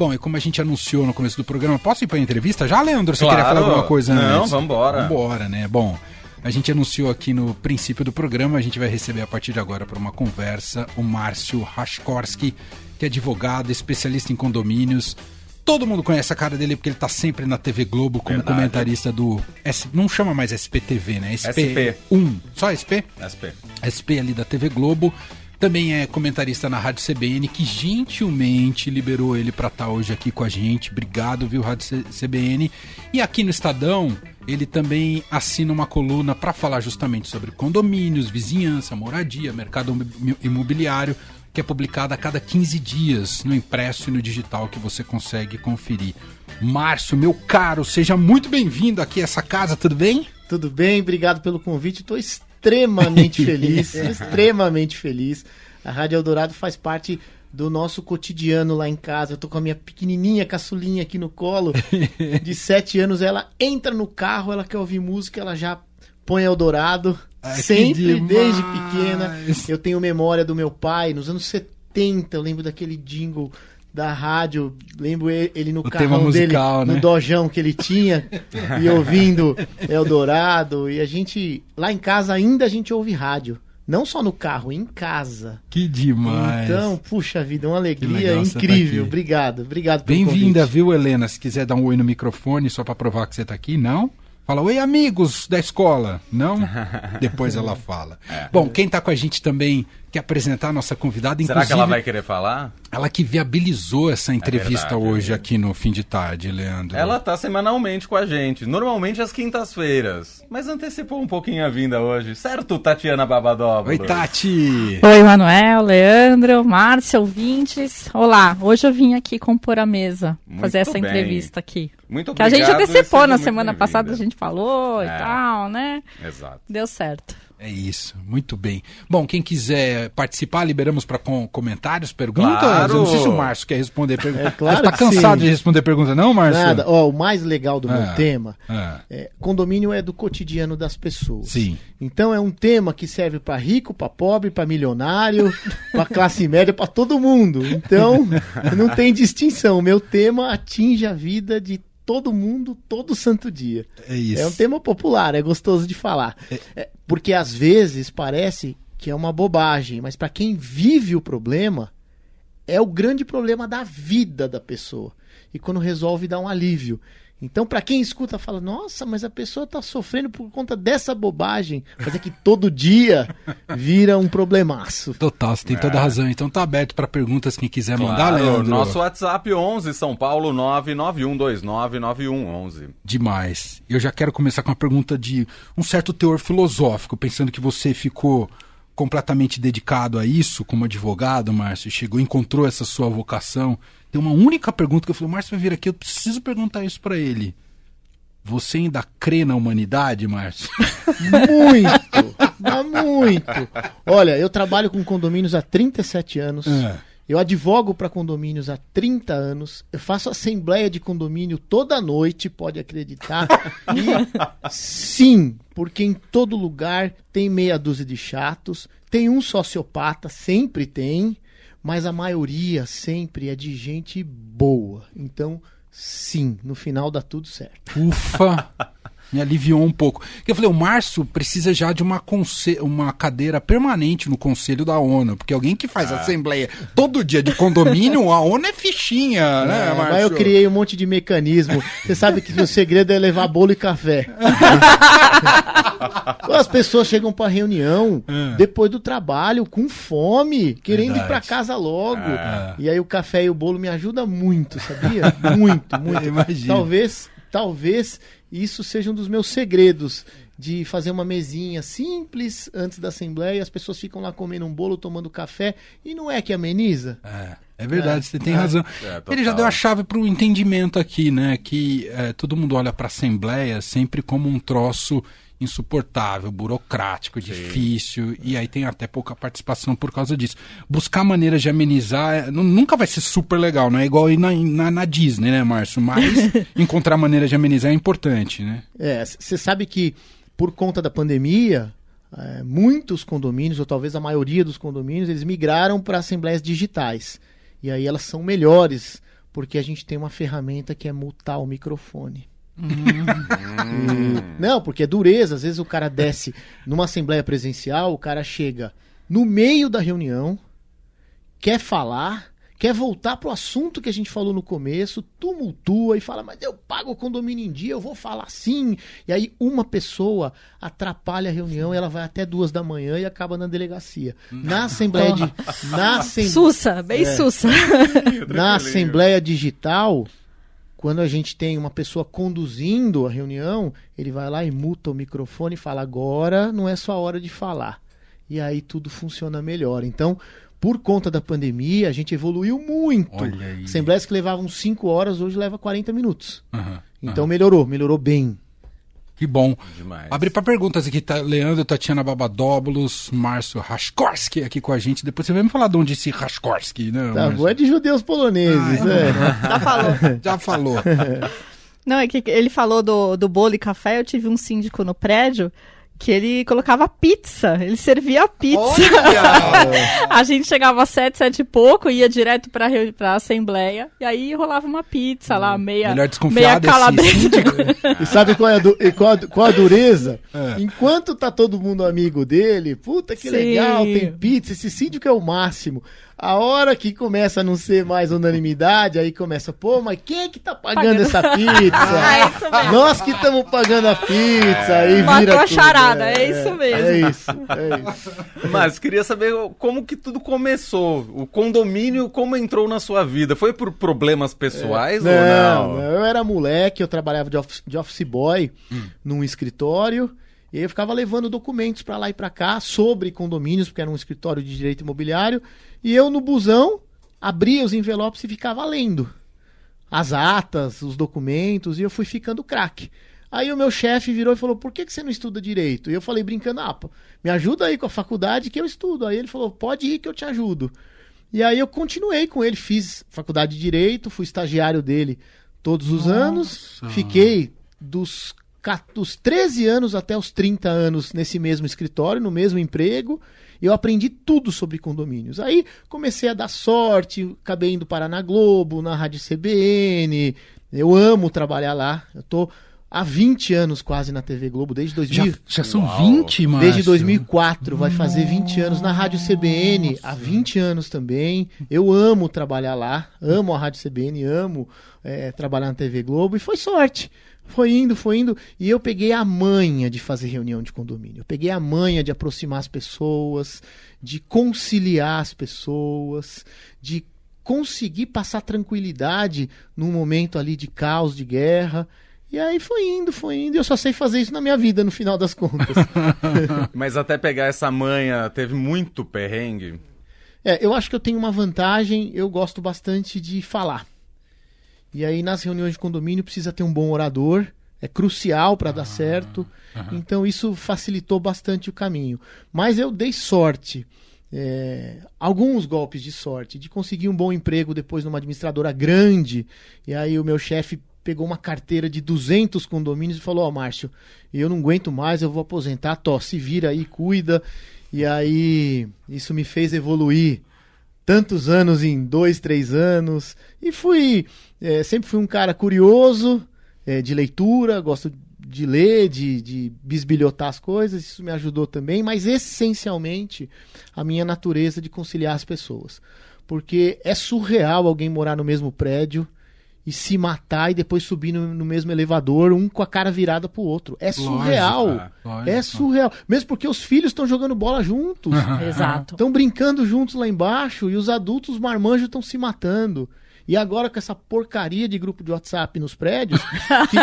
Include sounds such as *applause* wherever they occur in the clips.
Bom, e como a gente anunciou no começo do programa, posso ir para a entrevista já, Leandro? Você Claro. queria falar alguma coisa Não, antes? vambora. Vambora, né? Bom, a gente anunciou aqui no princípio do programa, a gente vai receber a partir de agora para uma conversa o Márcio Rashkorski, que é advogado, especialista em condomínios. Todo mundo conhece a cara dele porque ele tá sempre na TV Globo como Verdade. comentarista do. S- não chama mais SPTV, né? SP. 1. Só SP? SP. SP ali da TV Globo. Também é comentarista na Rádio CBN, que gentilmente liberou ele para estar hoje aqui com a gente. Obrigado, viu, Rádio CBN. E aqui no Estadão, ele também assina uma coluna para falar justamente sobre condomínios, vizinhança, moradia, mercado imobi- imobiliário, que é publicada a cada 15 dias no impresso e no digital que você consegue conferir. Márcio, meu caro, seja muito bem-vindo aqui a essa casa, tudo bem? Tudo bem? Obrigado pelo convite. Estou extremamente *laughs* feliz, extremamente feliz. A Rádio Eldorado faz parte do nosso cotidiano lá em casa. Eu tô com a minha pequenininha caçulinha aqui no colo, *laughs* de sete anos. Ela entra no carro, ela quer ouvir música, ela já põe Eldorado. Ai, sempre, desde pequena. Eu tenho memória do meu pai, nos anos 70, eu lembro daquele jingle da rádio, lembro ele no O tema carrão dele, musical, né? no dojão que ele tinha, e ouvindo Eldorado, e a gente, lá em casa ainda a gente ouve rádio, não só no carro, em casa. Que demais. Então, puxa vida, uma alegria tá incrível. aqui. Obrigado, obrigado pelo Bem-vinda, viu, Helena? Se quiser dar um oi no microfone só pra provar que você tá aqui, não? Fala, oi, amigos da escola. Não? *laughs* Depois ela fala. Bom, quem tá com a gente também quer apresentar a nossa convidada, Será que ela vai querer falar? ela que viabilizou essa entrevista verdade, hoje é. aqui no fim de tarde, Leandro. Ela tá semanalmente com a gente, normalmente às quintas-feiras. Mas antecipou um pouquinho a vinda hoje, certo, Tatiana Babadóbulo? Oi, Tati! Oi, Manuel, Leandro, Márcia, ouvintes. Olá, hoje eu vim aqui compor a mesa, Muito fazer essa bem. entrevista aqui. Muito Que a obrigado. gente antecipou na semana passada, a gente falou É. e tal, né? Exato. Deu certo. É isso, muito bem. Bom, quem quiser participar, liberamos para comentários, perguntas. Claro. Eu não sei se o Márcio quer responder *laughs* perguntas. É claro tá que cansado sim. de responder perguntas, não, Márcio? Nada, ó, o mais legal do meu Ah. tema Ah, é condomínio é do cotidiano das pessoas. sim. Então é um tema que serve para rico, para pobre, para milionário, *laughs* para classe média, para todo mundo. Então *laughs* não tem distinção. O meu tema atinge a vida de todo mundo todo santo dia. É isso. É um tema popular, é gostoso de falar. É, porque às vezes parece que é uma bobagem, mas para quem vive o problema, é o grande problema da vida da pessoa. E quando resolve, dá um alívio. Então, para quem escuta, fala: Nossa, mas a pessoa tá sofrendo por conta dessa bobagem. Mas é que todo dia vira um problemaço. Total, você tem toda a razão. Então tá aberto para perguntas quem quiser mandar, Claro, Leandro. nosso WhatsApp 11 São Paulo 991299111. Demais. Eu já quero começar com uma pergunta de um certo teor filosófico, pensando que você ficou completamente dedicado a isso como advogado, Márcio, chegou, encontrou essa sua vocação. Tem uma única pergunta que eu falei, Márcio vai vir aqui, eu preciso perguntar isso para ele. Você ainda crê na humanidade, Márcio? *laughs* Muito! Mas muito! Olha, eu trabalho com condomínios há 37 anos. É. Eu advogo para condomínios há 30 anos. Eu faço assembleia de condomínio toda noite, pode acreditar. *laughs* E sim, porque em todo lugar tem meia dúzia de chatos, tem um sociopata, sempre tem, mas a maioria sempre é de gente boa. Então, sim, no final dá tudo certo. Ufa! *laughs* Me aliviou um pouco. Porque eu falei, o Márcio precisa já de uma, uma cadeira permanente no Conselho da ONU. Porque alguém que faz assembleia todo dia de condomínio, a ONU é fichinha, né, É, Márcio? mas eu criei um monte de mecanismo. Você sabe que o segredo é levar bolo e café. *laughs* As pessoas chegam pra reunião É. depois do trabalho com fome, querendo ir pra Verdade. casa logo. É. E aí o café e o bolo me ajudam muito, sabia? Muito, muito. *laughs* Imagino. Talvez, talvez isso seja um dos meus segredos de fazer uma mesinha simples antes da assembleia, as pessoas ficam lá comendo um bolo, tomando café, e não é que ameniza? É, é verdade, É, você tem é. razão. É. Ele já deu a chave para o entendimento aqui, né? Que é, todo mundo olha para a Assembleia sempre como um troço insuportável, burocrático, difícil, e aí tem até pouca participação por causa disso. Buscar maneiras de amenizar é, nu- nunca vai ser super legal, não é igual ir na, na, na Disney, né, Márcio? Mas *laughs* encontrar maneiras de amenizar é importante, né? É, você sabe que por conta da pandemia, é, muitos condomínios, ou talvez a maioria dos condomínios, eles migraram para assembleias digitais. E aí elas são melhores Porque a gente tem uma ferramenta que é mutar o microfone. Hum. E- Não, porque é dureza. Às vezes o cara desce numa assembleia presencial, o cara chega no meio da reunião, quer falar, quer voltar pro assunto que a gente falou no começo, tumultua e fala, mas eu pago o condomínio em dia, eu vou falar sim. E aí uma pessoa atrapalha a reunião e ela vai até duas da manhã e acaba na delegacia. Na assembleia de. Na assembleia. Sussa, bem sussa. *laughs* Na Assembleia Digital, quando a gente tem uma pessoa conduzindo a reunião, ele vai lá e muta o microfone e fala: agora não é sua hora de falar. E aí tudo funciona melhor. Então, por conta da pandemia, a gente evoluiu muito. Assembleias que levavam 5 horas, hoje leva 40 minutos. Aham, Então aham. melhorou, melhorou bem. Que bom. Demais. Abrir para perguntas aqui, tá? Leandro, Tatiana Babadóbulos, Márcio Raskorski aqui com a gente. Depois você vai me falar de onde esse Raskorski, né? Tá Márcio? bom, é de judeus poloneses, né? Já falou. *laughs* Já falou. Não, é que ele falou do, do bolo e café. Eu tive um síndico no prédio que ele colocava pizza. Ele servia pizza. *laughs* a gente chegava às sete, sete e pouco, ia direto pra, pra assembleia. E aí rolava uma pizza lá, meia, meia calabresa. E sabe qual é a, du- e qual a, qual a dureza? É. Enquanto tá todo mundo amigo dele, puta que Sim. legal, tem pizza, esse síndico é o máximo. A hora que começa a não ser mais unanimidade, aí começa, pô, mas quem é que tá pagando Pagando. essa *laughs* Ah, pizza? isso mesmo. Nós que estamos pagando a pizza, aí Matou vira a charada, é isso mesmo. É isso, é isso. Mas queria saber como que tudo começou. O condomínio, como entrou na sua vida? Foi por problemas pessoais ou Não, não? não, eu era moleque, eu trabalhava de office, de office boy num escritório. E aí eu ficava levando documentos pra lá e pra cá sobre condomínios, porque era um escritório de direito imobiliário. E eu no busão abria os envelopes e ficava lendo as atas, os documentos, e eu fui ficando craque. Aí o meu chefe virou e falou: Por que, que você não estuda direito? E eu falei, brincando, ah, pô, me ajuda aí com a faculdade que eu estudo. Aí ele falou: Pode ir que eu te ajudo. E aí eu continuei com ele, fiz faculdade de direito, fui estagiário dele todos os anos, fiquei dos, dos 13 anos até os 30 anos nesse mesmo escritório, no mesmo emprego. e Eu aprendi tudo sobre condomínios. Aí comecei a dar sorte, acabei indo parar na Globo, na Rádio CBN. Eu amo trabalhar lá. Eu tô há 20 anos quase na TV Globo, desde 2000. Já, já são Uau. 20, mano. Desde 2004, vai fazer 20 anos na Rádio CBN, há 20 anos também. Eu amo trabalhar lá, amo a Rádio CBN, amo é, trabalhar na TV Globo, e foi sorte. Foi indo, foi indo, e eu peguei a manha de fazer reunião de condomínio. Eu peguei a manha de aproximar as pessoas, de conciliar as pessoas, de conseguir passar tranquilidade num momento ali de caos, de guerra. E aí foi indo, foi indo, e eu só sei fazer isso na minha vida, no final das contas. *laughs* Mas até pegar essa manha, teve muito perrengue. É, eu acho que eu tenho uma vantagem, eu gosto bastante de falar. E aí nas reuniões de condomínio precisa ter um bom orador, é crucial para dar certo. Então isso facilitou bastante o caminho. Mas eu dei sorte, é, alguns golpes de sorte, de conseguir um bom emprego depois numa administradora grande. E aí o meu chefe pegou uma carteira de 200 condomínios e falou: Ó, Márcio, eu não aguento mais, eu vou aposentar, Tó, se vira aí, cuida. E aí isso me fez evoluir tantos anos em dois, três anos. E fui. é, sempre fui um cara curioso, é, de leitura, gosto de ler, de, de bisbilhotar as coisas, isso me ajudou também, mas essencialmente a minha natureza de conciliar as pessoas. Porque é surreal alguém morar no mesmo prédio e se matar e depois subir no, no mesmo elevador, um com a cara virada pro outro. É surreal. Lógico, Lógico. É surreal. Mesmo porque os filhos estão jogando bola juntos. *laughs* Exato. Estão brincando juntos lá embaixo e os adultos os marmanjos estão se matando. E agora com essa porcaria de grupo de WhatsApp nos prédios, *laughs* *laughs* que,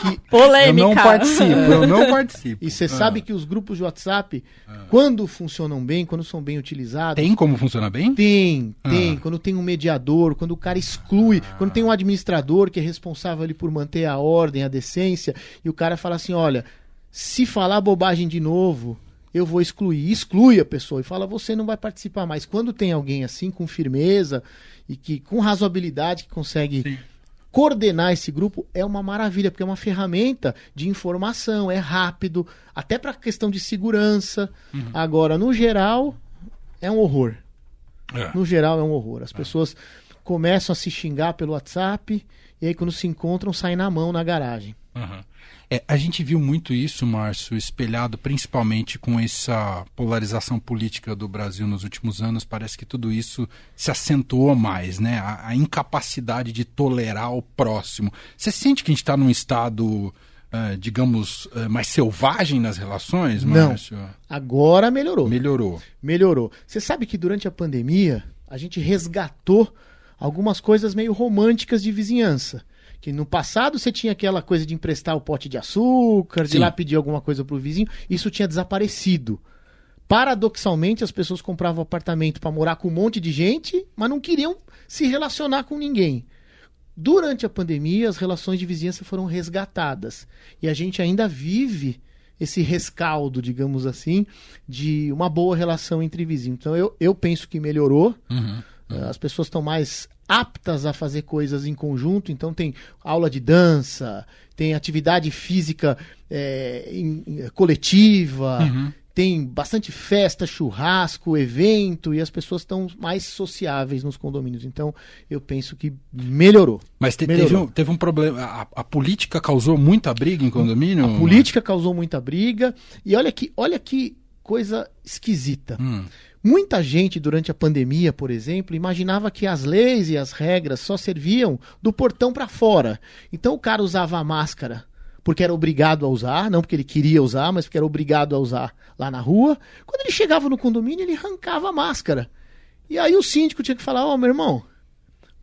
que- *laughs* Eu Polêmica. não participo, eu não participo. e você Ah. sabe que os grupos de WhatsApp, quando funcionam bem, quando são bem utilizados, Tem como funcionar bem? tem, tem. Ah. Quando tem um mediador, quando o cara exclui, quando tem um administrador que é responsável ali por manter a ordem, a decência, e o cara fala assim: olha, se falar bobagem de novo, eu vou excluir. Exclui a pessoa e fala: você não vai participar mais. Quando tem alguém assim, com firmeza e que com razoabilidade que consegue. Sim. Coordenar esse grupo é uma maravilha, porque é uma ferramenta de informação, é rápido, até para questão de segurança. Agora, no geral, é um horror. É. No geral é um horror. As pessoas começam a se xingar pelo WhatsApp e aí quando se encontram saem na mão na garagem. Uhum. É, a gente viu muito isso, Márcio, espelhado principalmente com essa polarização política do Brasil nos últimos anos. Parece que tudo isso se acentuou mais, né? A, a incapacidade de tolerar o próximo. Você sente que a gente está num estado, uh, digamos, uh, mais selvagem nas relações, Não. Márcio? Agora melhorou. Melhorou. Melhorou. Você sabe que durante a pandemia a gente resgatou algumas coisas meio românticas de vizinhança. Que no passado você tinha aquela coisa de emprestar o pote de açúcar, de Sim. ir lá pedir alguma coisa pro vizinho, isso tinha desaparecido. Paradoxalmente, as pessoas compravam apartamento para morar com um monte de gente, mas não queriam se relacionar com ninguém. Durante a pandemia, as relações de vizinhança foram resgatadas. E a gente ainda vive esse rescaldo, digamos assim, de uma boa relação entre vizinhos. Então eu, eu penso que melhorou. Uhum. Eh, As pessoas estão mais aptas a fazer coisas em conjunto, então tem aula de dança, tem atividade física eh, em- em- coletiva, Uhum. tem bastante festa, churrasco, evento, e as pessoas estão mais sociáveis nos condomínios. Então eu penso que melhorou. Mas te- teve, Melhorou. um, teve um problema. A, a política causou muita briga em condomínio? A política causou muita briga, e olha que, olha que coisa esquisita. Hum. Muita gente, durante a pandemia, por exemplo, imaginava que as leis e as regras só serviam do portão para fora. Então o cara usava a máscara porque era obrigado a usar, não porque ele queria usar, mas porque era obrigado a usar lá na rua. Quando ele chegava no condomínio, ele arrancava a máscara. E aí o síndico tinha que falar: Ó, meu irmão,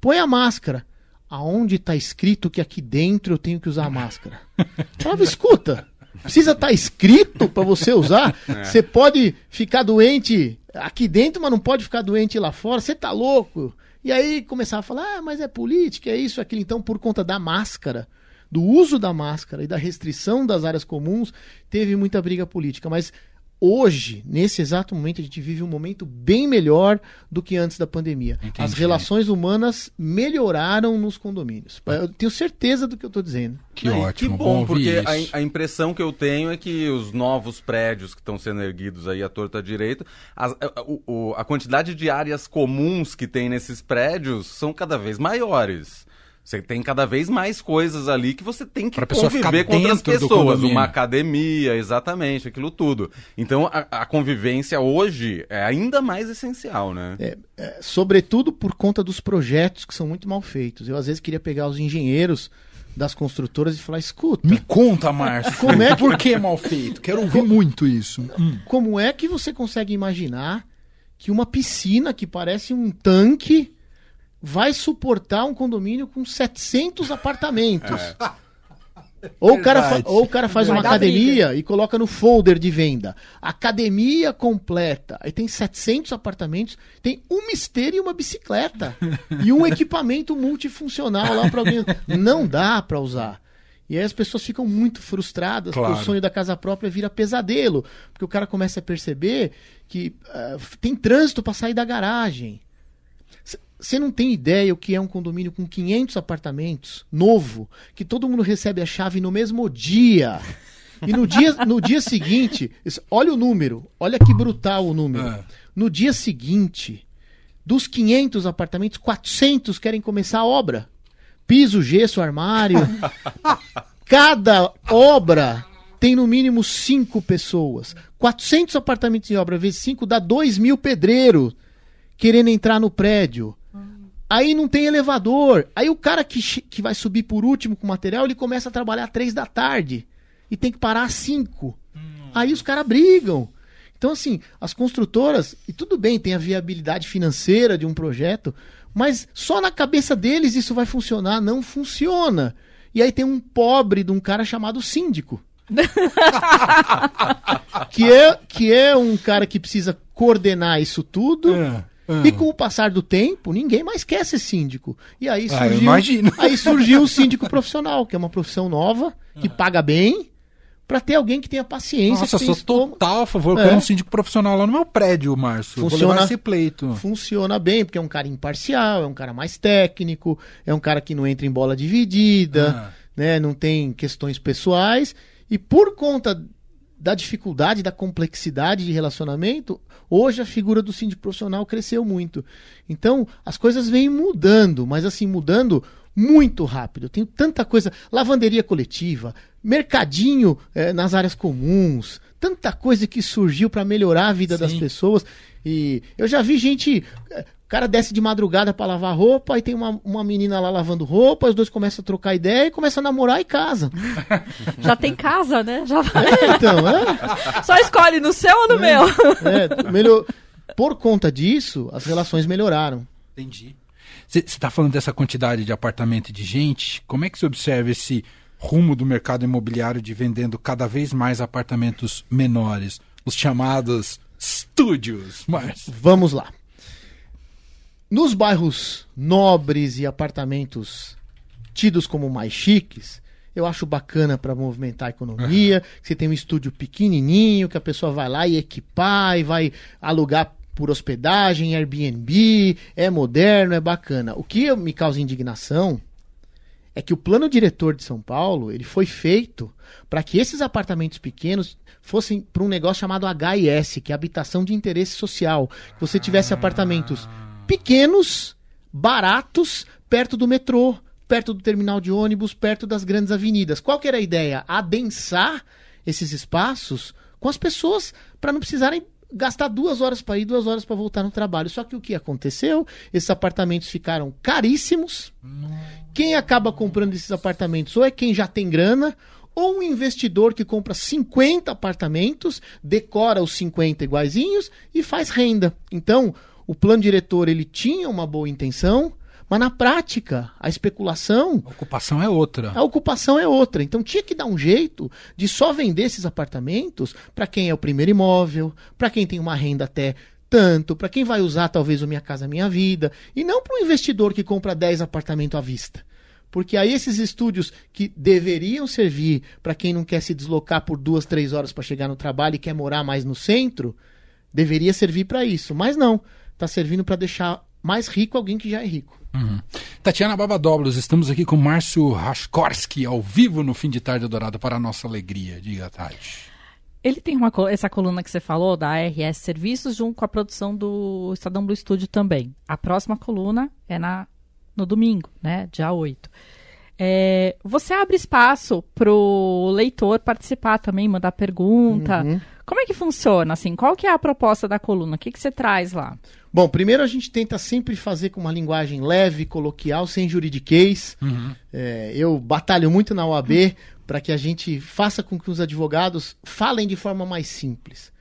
põe a máscara. Aonde está escrito que aqui dentro eu tenho que usar a máscara? *laughs* Falava, escuta, precisa estar escrito para você usar? Você pode ficar doente aqui dentro, mas não pode ficar doente lá fora? Você tá louco? E aí começava a falar, ah, mas é política, é isso, aquilo. Então, por conta da máscara, do uso da máscara e da restrição das áreas comuns, teve muita briga política. Mas hoje, nesse exato momento, a gente vive um momento bem melhor do que antes da pandemia. Entendi. As relações humanas melhoraram nos condomínios. Eu tenho certeza do que eu estou dizendo. Que Não, ótimo. Que bom, ouvir porque a, a impressão que eu tenho é que os novos prédios que estão sendo erguidos aí à torta direita, a, o- a quantidade de áreas comuns que tem nesses prédios são cada vez maiores. Você tem cada vez mais coisas ali que você tem que Pra pessoa ficar conviver com outras pessoas. Uma academia, exatamente, aquilo tudo. Então a, a convivência hoje é ainda mais essencial, né? É, sobretudo por conta dos projetos que são muito mal feitos. Eu às vezes queria pegar os engenheiros das construtoras e falar: escuta, Me conta, Márcio. Como é que- *laughs* Por que mal feito? Quero ouvir muito isso. Hum. como é que você consegue imaginar que uma piscina que parece um tanque vai suportar um condomínio com 700 apartamentos? Ou o, cara ou o cara faz Vai uma academia e coloca no folder de venda. Academia completa. Aí tem 700 apartamentos, tem uma esteira e uma bicicleta. e um equipamento multifuncional lá para alguém. Não dá para usar. E aí as pessoas ficam muito frustradas, Claro. porque o sonho da casa própria vira pesadelo. Porque o cara começa a perceber que ah, tem trânsito para sair da garagem. Você não tem ideia o que é um condomínio com 500 apartamentos, novo, que todo mundo recebe a chave no mesmo dia. E no dia, no dia seguinte, olha o número, olha que brutal o número. É. No dia seguinte, dos 500 apartamentos, 400 querem começar a obra. Piso, gesso, armário. *laughs* Cada obra tem no mínimo cinco pessoas. 400 apartamentos em obra vezes 5 dá 2 mil pedreiros querendo entrar no prédio. Aí não tem elevador. Aí o cara que, que vai subir por último com o material, ele começa a trabalhar às 3 da tarde. E tem que parar às 5. Aí os caras brigam. Então, assim, as construtoras, e tudo bem, tem a viabilidade financeira de um projeto, mas só na cabeça deles isso vai funcionar. Não funciona. E aí tem um pobre de um cara chamado síndico. *laughs* que, é, que é um cara que precisa coordenar isso tudo. É, E com o passar do tempo, ninguém mais quer ser síndico. E aí Ah, surgiu, imagino. aí surgiu o *laughs* síndico profissional, que é uma profissão nova, que paga bem, pra ter alguém que tenha paciência. Nossa, sou total a favor. Eu É. um síndico profissional lá no meu prédio, Márcio. Funciona. esse pleito. Funciona bem, porque é um cara imparcial, é um cara mais técnico, é um cara que não entra em bola dividida, Ah. né? Não tem questões pessoais. E por conta da dificuldade, da complexidade de relacionamento, hoje a figura do síndico profissional cresceu muito. Então, as coisas vêm mudando, mas assim, mudando muito rápido. Tem tanta coisa. Lavanderia coletiva, mercadinho eh, nas áreas comuns, tanta coisa que surgiu para melhorar a vida Sim. das pessoas. E eu já vi gente. eh, O cara desce de madrugada para lavar roupa, aí tem uma, uma menina lá lavando roupa, os dois começam a trocar ideia e começam a namorar e casam. *laughs* Já tem casa, né? Já vai. Então, é, Só escolhe no seu ou no meu. é, melhor, por conta disso, as relações melhoraram. Entendi. Você está falando dessa quantidade de apartamento e de gente. Como é que você observa esse rumo do mercado imobiliário de vendendo cada vez mais apartamentos menores? Os chamados estúdios, Márcio. Vamos lá. Nos bairros nobres e apartamentos tidos como mais chiques, eu acho bacana para movimentar a economia. que Você tem um estúdio pequenininho que a pessoa vai lá e equipar e vai alugar por hospedagem, Airbnb, é moderno, é bacana. O que me causa indignação é que o plano diretor de São Paulo ele foi feito para que esses apartamentos pequenos fossem para um negócio chamado HIS, que é habitação de interesse social. Que você tivesse apartamentos pequenos, baratos, perto do metrô, perto do terminal de ônibus, perto das grandes avenidas. Qual que era a ideia? Adensar esses espaços com as pessoas para não precisarem gastar duas horas para ir, duas horas para voltar no trabalho. Só que o que aconteceu? Esses apartamentos ficaram caríssimos. Quem acaba comprando esses apartamentos ou é quem já tem grana, ou um investidor que compra 50 apartamentos, decora os 50 iguaizinhos e faz renda. Então, o plano diretor ele tinha uma boa intenção, mas na prática, a especulação A ocupação é outra. a ocupação é outra. Então tinha que dar um jeito de só vender esses apartamentos para quem é o primeiro imóvel, para quem tem uma renda até tanto, para quem vai usar talvez o Minha Casa Minha Vida, e não para um investidor que compra 10 apartamentos à vista. Porque aí esses estúdios que deveriam servir para quem não quer se deslocar por duas, três horas para chegar no trabalho e quer morar mais no centro, deveria servir para isso. Mas não, está servindo para deixar mais rico alguém que já é rico. Uhum. Tatiana Babadoblos, estamos aqui com Márcio Raskorski, ao vivo no fim de tarde dourado para a nossa alegria. Diga, Tati. Ele tem uma, essa coluna que você falou, da RS Serviços, junto com a produção do Estadão Blue Studio também. A próxima coluna é na, no domingo, né? Dia 8. É, você abre espaço pro leitor participar também, mandar pergunta. Como é que funciona, assim? Qual que é a proposta da coluna? O que, que você traz lá? Bom, primeiro a gente tenta sempre fazer com uma linguagem leve, coloquial, sem juridiquês. É, eu batalho muito na OAB para que a gente faça com que os advogados falem de forma mais simples.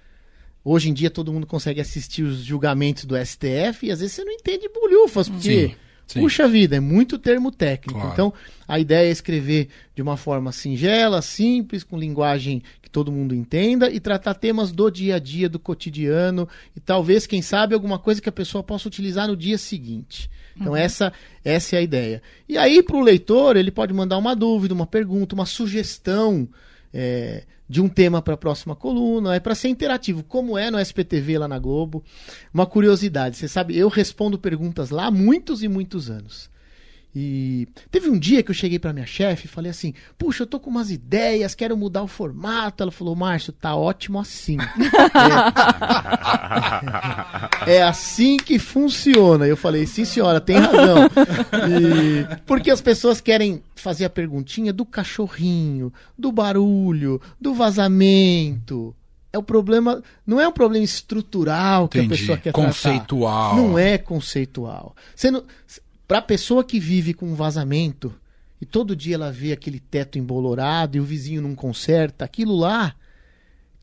Hoje em dia todo mundo consegue assistir os julgamentos do STF e às vezes você não entende bolhufas, porque, Sim, sim. puxa vida, é muito termo técnico. Claro. Então, a ideia é escrever de uma forma singela, simples, com linguagem que todo mundo entenda e tratar temas do dia a dia, do cotidiano e talvez, quem sabe, alguma coisa que a pessoa possa utilizar no dia seguinte. Então, essa, essa é a ideia. E aí, para o leitor, ele pode mandar uma dúvida, uma pergunta, uma sugestão é, de um tema para a próxima coluna, é para ser interativo, como é no SPTV lá na Globo. Uma curiosidade, você sabe, eu respondo perguntas lá há muitos e muitos anos. E teve um dia que eu cheguei para minha chefe e falei assim: Puxa, eu tô com umas ideias, quero mudar o formato. Ela falou: Márcio, tá ótimo assim. É, é assim que funciona. Eu falei: Sim, senhora, tem razão. E- porque as pessoas querem fazer a perguntinha do cachorrinho, do barulho, do vazamento. É o problema, não é um problema estrutural que Entendi. a pessoa quer tratar. Conceitual. Não é conceitual. Você não, pra pessoa que vive com um vazamento e todo dia ela vê aquele teto embolorado e o vizinho não conserta, aquilo lá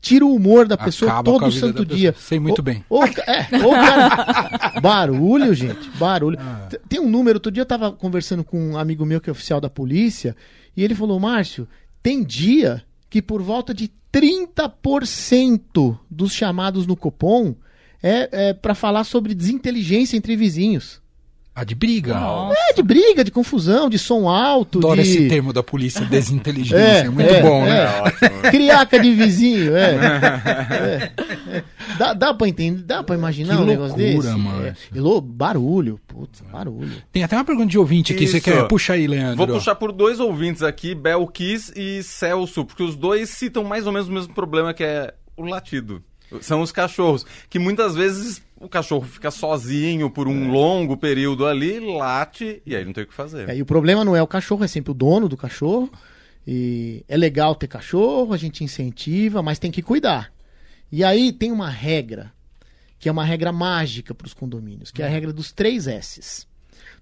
tira o humor da pessoa Acaba a todo santo dia. Sei muito Ou- bem. ou é, ou cara- *laughs* barulho, gente, barulho. Ah. Tem um número, outro dia eu tava conversando com um amigo meu que é oficial da polícia e ele falou: "Márcio, tem dia que por volta de 30% dos chamados no Copom é, é para falar sobre desinteligência entre vizinhos. Ah, de briga? Nossa. É, de briga, de confusão, de som alto, Adoro de... esse termo da polícia, desinteligência. É, É, muito é, bom, é. né? *laughs* ótimo. Criaca de vizinho, é. É, é. Dá, dá pra entender, dá pra imaginar Que um negócio loucura, desse? mano. Lou- barulho, putz, barulho. Tem até uma pergunta de ouvinte aqui. Você Isso. quer? Puxa aí, Leandro. Vou puxar por dois ouvintes aqui, Belkis e Celso, porque os dois citam mais ou menos o mesmo problema que é o latido. São os cachorros, que muitas vezes o cachorro fica sozinho por um longo período ali, late, e aí não tem o que fazer. É, e o problema não é o cachorro, é sempre o dono do cachorro. E é legal ter cachorro, a gente incentiva, mas tem que cuidar. E aí tem uma regra, que é uma regra mágica para os condomínios, que é a regra dos três S's.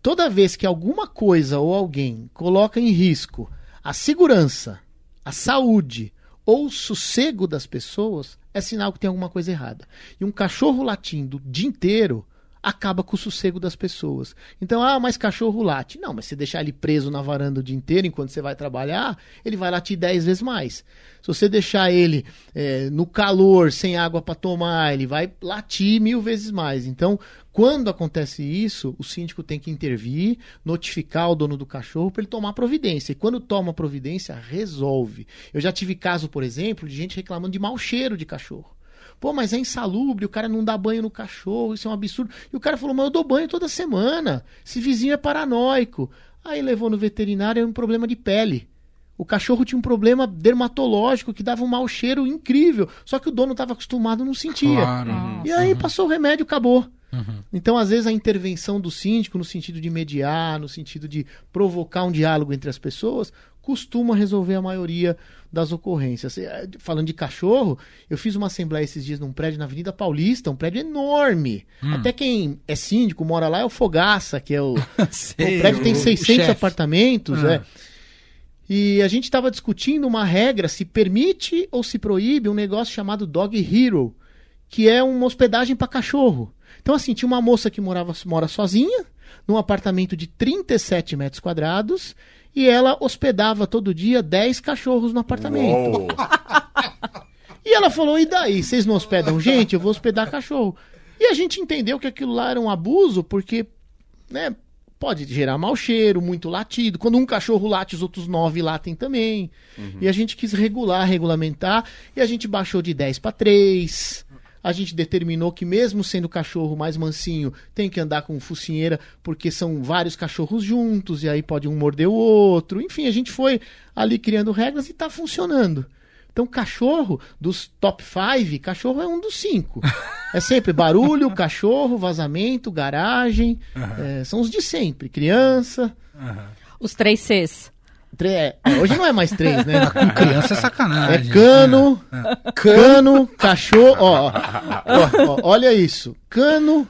Toda vez que alguma coisa ou alguém coloca em risco a segurança, a saúde ou o sossego das pessoas, é sinal que tem alguma coisa errada. E um cachorro latindo o dia inteiro acaba com o sossego das pessoas. Então, ah, mas cachorro late. Não, mas se deixar ele preso na varanda o dia inteiro enquanto você vai trabalhar, ele vai latir 10 vezes mais. Se você deixar ele é, no calor, sem água para tomar, ele vai latir mil vezes mais. Então, quando acontece isso, o síndico tem que intervir, notificar o dono do cachorro para ele tomar providência. E quando toma providência, resolve. Eu já tive caso, por exemplo, de gente reclamando de mau cheiro de cachorro. Pô, mas é insalubre, o cara não dá banho no cachorro, isso é um absurdo. E o cara falou, mas eu dou banho toda semana. Esse vizinho é paranoico. Aí levou no veterinário, era um problema de pele. O cachorro tinha um problema dermatológico que dava um mau cheiro incrível. Só que o dono estava acostumado, não sentia. Claro. E aí passou o remédio, acabou. Então, às vezes, a intervenção do síndico, no sentido de mediar, no sentido de provocar um diálogo entre as pessoas, costuma resolver a maioria das ocorrências. Eh, Falando de cachorro, eu fiz uma assembleia esses dias num prédio na Avenida Paulista, um prédio enorme. Até quem é síndico, mora lá, é o Fogaça, que é o. *laughs* Sei, o prédio tem o 600 chefe. apartamentos, Ah. é. E a gente estava discutindo uma regra, se permite ou se proíbe um negócio chamado Dog Hero, que é uma hospedagem para cachorro. Então, assim, tinha uma moça que morava, mora sozinha, num apartamento de 37 metros quadrados, e ela hospedava todo dia 10 cachorros no apartamento. *laughs* E ela falou: e daí? Vocês não hospedam gente? Eu vou hospedar cachorro. E a gente entendeu que aquilo lá era um abuso, porque né, pode gerar mau cheiro, muito latido. Quando um cachorro late, os outros nove latem também. E a gente quis regular, regulamentar, e a gente baixou de 10 para 3. A gente determinou que, mesmo sendo o cachorro mais mansinho, tem que andar com focinheira, porque são vários cachorros juntos, e aí pode um morder o outro. Enfim, a gente foi ali criando regras e está funcionando. Então, cachorro, dos top 5, cachorro é um dos cinco. *laughs* É sempre barulho, cachorro, vazamento, garagem. é, são os de sempre. Criança. Os três Cs. Tre- é, hoje não é mais três, né? *laughs* Com criança é É sacanagem. cano, cano, cachorro. Ó, ó, ó, ó, olha isso. Cano,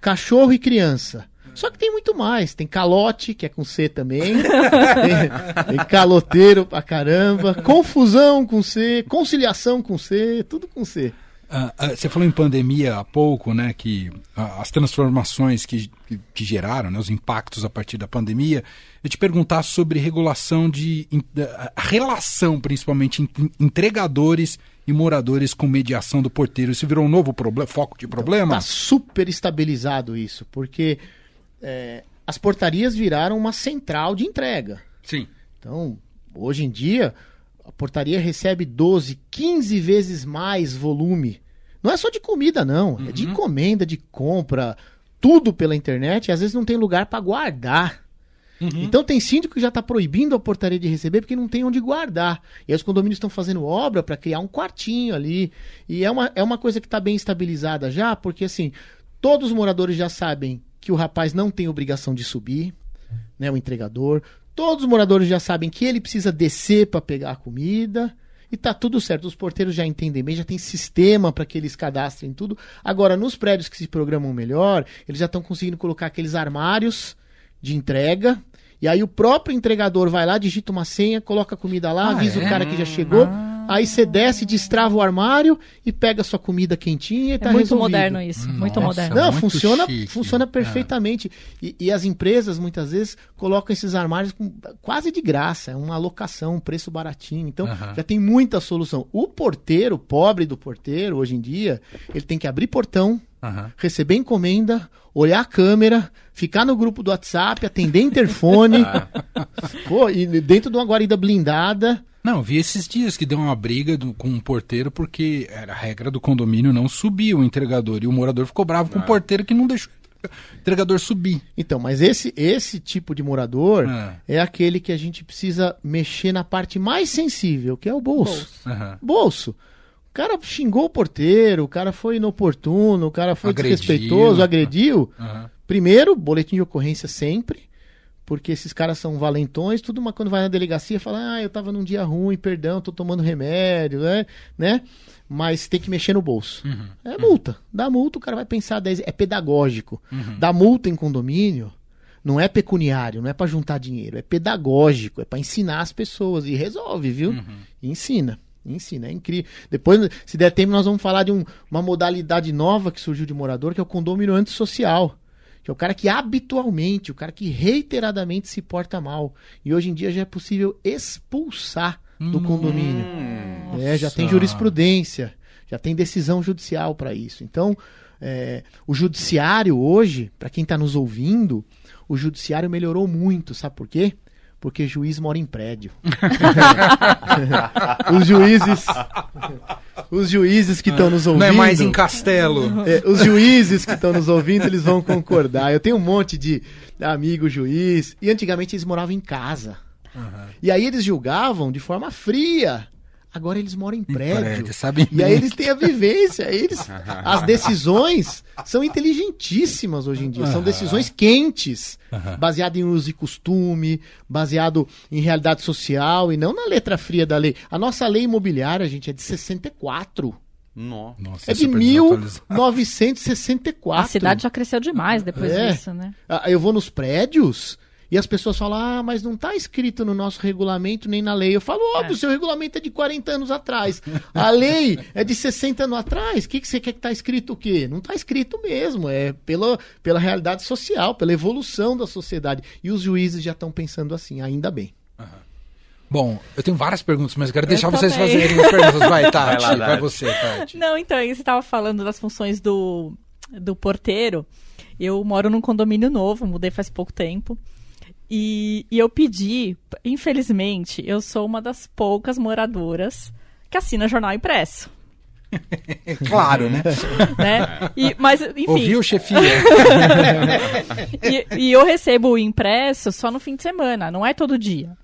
cachorro e criança. Só que tem muito mais. Tem calote, que é com C também. Tem, tem caloteiro pra caramba. Confusão com C. Conciliação com C. Tudo com C. Ah, ah, você falou em pandemia há pouco, né? Que ah, as transformações que, que, geraram, né, os impactos a partir da pandemia. Eu te perguntar sobre regulação de. relação, principalmente, entre entregadores e moradores com mediação do porteiro. Isso virou um novo foco de problema? Tá super estabilizado isso, porque é, as portarias viraram uma central de entrega. Sim. Então, hoje em dia, a portaria recebe 12, 15 vezes mais volume. Não é só de comida, não. É de encomenda, de compra, tudo pela internet. E às vezes não tem lugar para guardar. Então tem síndico que já está proibindo a portaria de receber porque não tem onde guardar. E aí os condomínios estão fazendo obra para criar um quartinho ali. E é uma, é uma coisa que está bem estabilizada já, porque assim, todos os moradores já sabem que o rapaz não tem obrigação de subir, né, o entregador. Todos os moradores já sabem que ele precisa descer para pegar a comida. E tá tudo certo, os porteiros já entendem bem, já tem sistema para que eles cadastrem tudo. Agora, nos prédios que se programam melhor, eles já estão conseguindo colocar aqueles armários de entrega. E aí o próprio entregador vai lá, digita uma senha, coloca a comida lá, Ah, avisa é? o cara que já chegou. Aí você desce, destrava o armário e pega a sua comida quentinha e É tá muito resolvido. moderno isso. muito Nossa. moderno. Não, muito funciona, chique. funciona É. perfeitamente. E, e as empresas, muitas vezes, colocam esses armários com- quase de graça. É uma alocação, um preço baratinho. Então, já tem muita solução. O porteiro, pobre do porteiro, hoje em dia, ele tem que abrir portão, Aham. receber encomenda, olhar a câmera, ficar no grupo do WhatsApp, atender interfone. *laughs* Pô, e dentro de uma guarida blindada. Não, vi esses dias que deu uma briga do- com um porteiro porque era a regra do condomínio não subir o entregador. E o morador ficou bravo com o porteiro que não deixou o entregador subir. Então, mas esse, esse tipo de morador Ah. é aquele que a gente precisa mexer na parte mais sensível, que é o bolso. Aham. Bolso. O cara xingou o porteiro, o cara foi inoportuno, o cara foi Agrediu. desrespeitoso, agrediu. Aham. Primeiro, boletim de ocorrência sempre, porque esses caras são valentões, tudo uma quando vai na delegacia fala: "Ah, eu tava num dia ruim, perdão, tô tomando remédio", né? né? Mas tem que mexer no bolso. É multa. Dá multa, o cara vai pensar 10, é pedagógico. Dá multa em condomínio não é pecuniário, não é pra juntar dinheiro, é pedagógico, é pra ensinar as pessoas e resolve, viu? E ensina. Ensina, é incrível. Depois, se der tempo, nós vamos falar de um- uma modalidade nova que surgiu de morador, que é o condomínio antissocial. Que é o cara que habitualmente, o cara que reiteradamente se porta mal. E hoje em dia já é possível expulsar do condomínio. É, já tem jurisprudência, já tem decisão judicial para isso. Então, é, o judiciário hoje, para quem está nos ouvindo, o judiciário melhorou muito, sabe por quê? Porque juiz mora em prédio. *laughs* os juízes, os juízes que estão nos ouvindo, Não é mais em castelo. é, os juízes que estão nos ouvindo, eles vão concordar. Eu tenho um monte de amigo juiz. E antigamente eles moravam em casa. E aí eles julgavam de forma fria. Agora eles moram em prédio. prédio, sabem e aí eles têm a vivência. Eles, *laughs* as decisões são inteligentíssimas hoje em dia. São decisões quentes, baseado em uso e costume, baseado em realidade social e não na letra fria da lei. A nossa lei imobiliária, gente, é de 64. Nossa. Nossa, É de super desatualizado. 1964. A cidade já cresceu demais depois É. disso, né? Ah, Eu vou nos prédios e as pessoas falam: ah, mas não está escrito no nosso regulamento nem na lei. Eu falo: óbvio, seu regulamento é de 40 anos atrás. A lei é de 60 anos atrás. O que, que você quer que está escrito o quê? Não está escrito mesmo. É pela, pela realidade social, pela evolução da sociedade. E os juízes já estão pensando assim, ainda bem. Bom, eu tenho várias perguntas, mas eu quero deixar também. vocês fazerem as perguntas. Vai, *laughs* Tati. Vai Vai, lá, Tati. você, Tati. Não, então, aí você estava falando das funções do, do porteiro. Eu moro num condomínio novo, mudei faz pouco tempo. E, e eu pedi, infelizmente, eu sou uma das poucas moradoras que assina jornal impresso. *laughs* Claro, né? *laughs* Né? E, mas, enfim, Ouviu, chefia? *laughs* e, e eu recebo o impresso só no fim de semana, não é todo dia.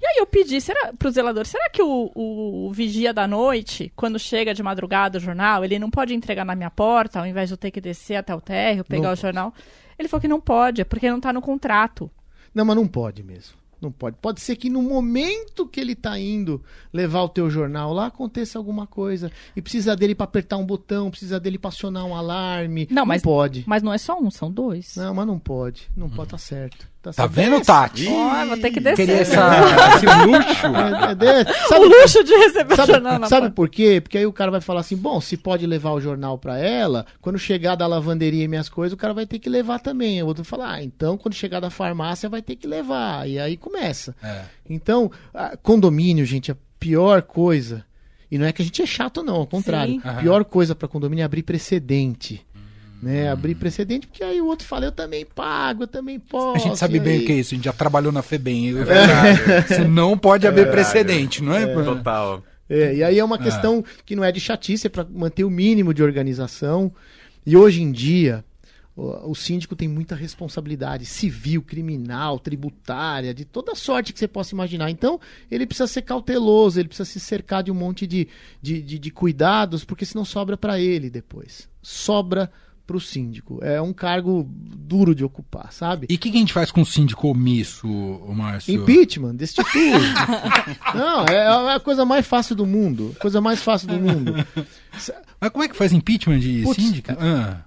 E aí eu pedi será, pro zelador, será que o, o, o vigia da noite, quando chega de madrugada o jornal, ele não pode entregar na minha porta, ao invés de eu ter que descer até o térreo, pegar Não o jornal? Ele falou que não pode, é porque não tá no contrato. Não, mas não pode mesmo. Não pode. Pode ser que no momento que ele tá indo levar o teu jornal lá aconteça alguma coisa e precisa dele para apertar um botão, precisa dele para acionar um alarme. Não, mas- pode. Mas não é só um, são dois. Não, mas não pode. Não pode, tá certo. Tá certo. vendo. Tati? Ó, vou ter que descer. Queria essa, esse luxo. É, é, desce. O Sabe, luxo de receber o sabe, jornal na sabe porta. por quê? Porque aí o cara vai falar assim: bom, se pode levar o jornal para ela, quando chegar da lavanderia e minhas coisas, o cara vai ter que levar também. O outro fala: ah, então quando chegar da farmácia vai ter que levar. E aí começa. É. Então, condomínio, gente, a pior coisa. E não é que a gente é chato, não, ao contrário. Sim. A pior coisa para condomínio é abrir precedente. Né? Hum. Abrir precedente, porque aí o outro fala, eu também pago, eu também posso. A gente sabe bem aí- o que é isso, a gente já trabalhou na FEBEM. É verdade. Você não pode abrir verdade. precedente, não é? Total. É, e aí é uma questão que não é de chatice, é para manter o mínimo de organização. E hoje em dia, o, o síndico tem muita responsabilidade civil, criminal, tributária, de toda sorte que você possa imaginar. Então, ele precisa ser cauteloso, ele precisa se cercar de um monte de, de, de, de cuidados, porque senão sobra para ele depois. Sobra para o síndico. É um cargo duro de ocupar, sabe? E o que, que a gente faz com o síndico omisso, Márcio? Impeachment, destitui. *laughs* Não, é a coisa mais fácil do mundo. Coisa mais fácil do mundo. Mas como é que faz impeachment de Putz, síndico? Ah,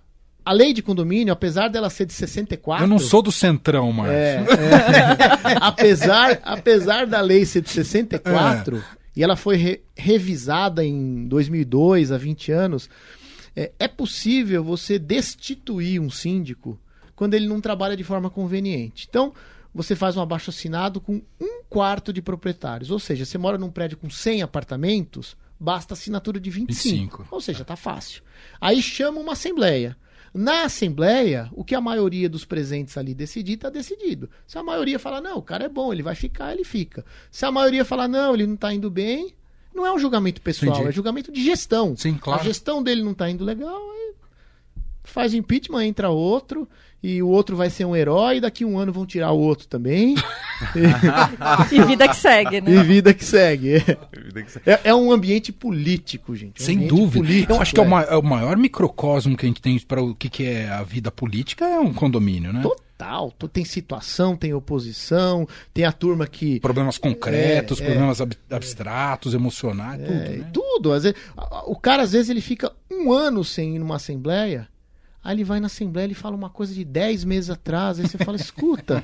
A lei de condomínio, apesar dela ser de 64. eu não sou do centrão, Márcio. É, é. *laughs* apesar, apesar da lei ser de 64, e ela foi re- revisada em 2002, há 20 anos, é, é possível você destituir um síndico quando ele não trabalha de forma conveniente. Então, você faz um abaixo assinado com um quarto de proprietários. Ou seja, você mora num prédio com 100 apartamentos, basta assinatura de 25. 25. Ou seja, tá fácil. Aí chama uma assembleia. Na Assembleia, o que a maioria dos presentes ali decidir, está decidido. Se a maioria falar, não, o cara é bom, ele vai ficar, ele fica. Se a maioria falar, não, ele não está indo bem, não é um julgamento pessoal, Entendi. é julgamento de gestão. Sim, claro. A gestão dele não está indo legal, aí faz impeachment, entra outro, e o outro vai ser um herói, e daqui um ano vão tirar o outro também. *laughs* E vida que segue, e né? vida que segue. É, é um ambiente político, gente. é um Sem dúvida. político, Eu acho que é, o é. é o maior microcosmo que a gente tem para o que, que é a vida política é um condomínio, né? Total. to- Tem situação, tem oposição, tem a turma que. Problemas concretos, É, é. problemas ab- abstratos, emocionais, tudo, É, né? tudo. Às vezes, o cara, às vezes, ele fica um ano sem ir numa assembleia. Aí ele vai na assembleia e fala uma coisa de 10 meses atrás. Aí você fala: escuta,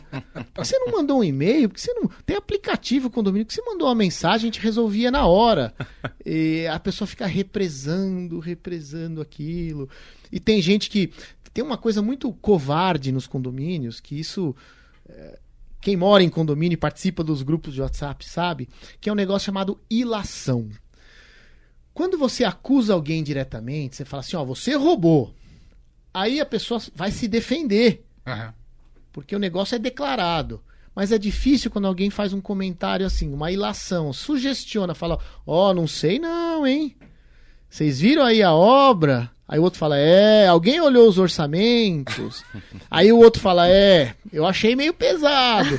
por que você não mandou um e-mail? Por que você não. Tem aplicativo condomínio que você mandou uma mensagem, a gente resolvia na hora. E a pessoa fica represando, represando aquilo. E tem gente que. Tem uma coisa muito covarde nos condomínios, que isso. é, Quem mora em condomínio e participa dos grupos de WhatsApp sabe, que é um negócio chamado ilação. Quando você acusa alguém diretamente, você fala assim, ó, você roubou. Aí a pessoa vai se defender, Aham. porque o negócio é declarado. Mas é difícil quando alguém faz um comentário assim, uma ilação, sugestiona, fala, ó, não sei não, hein? Vocês viram aí a obra? Aí o outro fala, é, alguém olhou os orçamentos? *laughs* Aí o outro fala, é, eu achei meio pesado.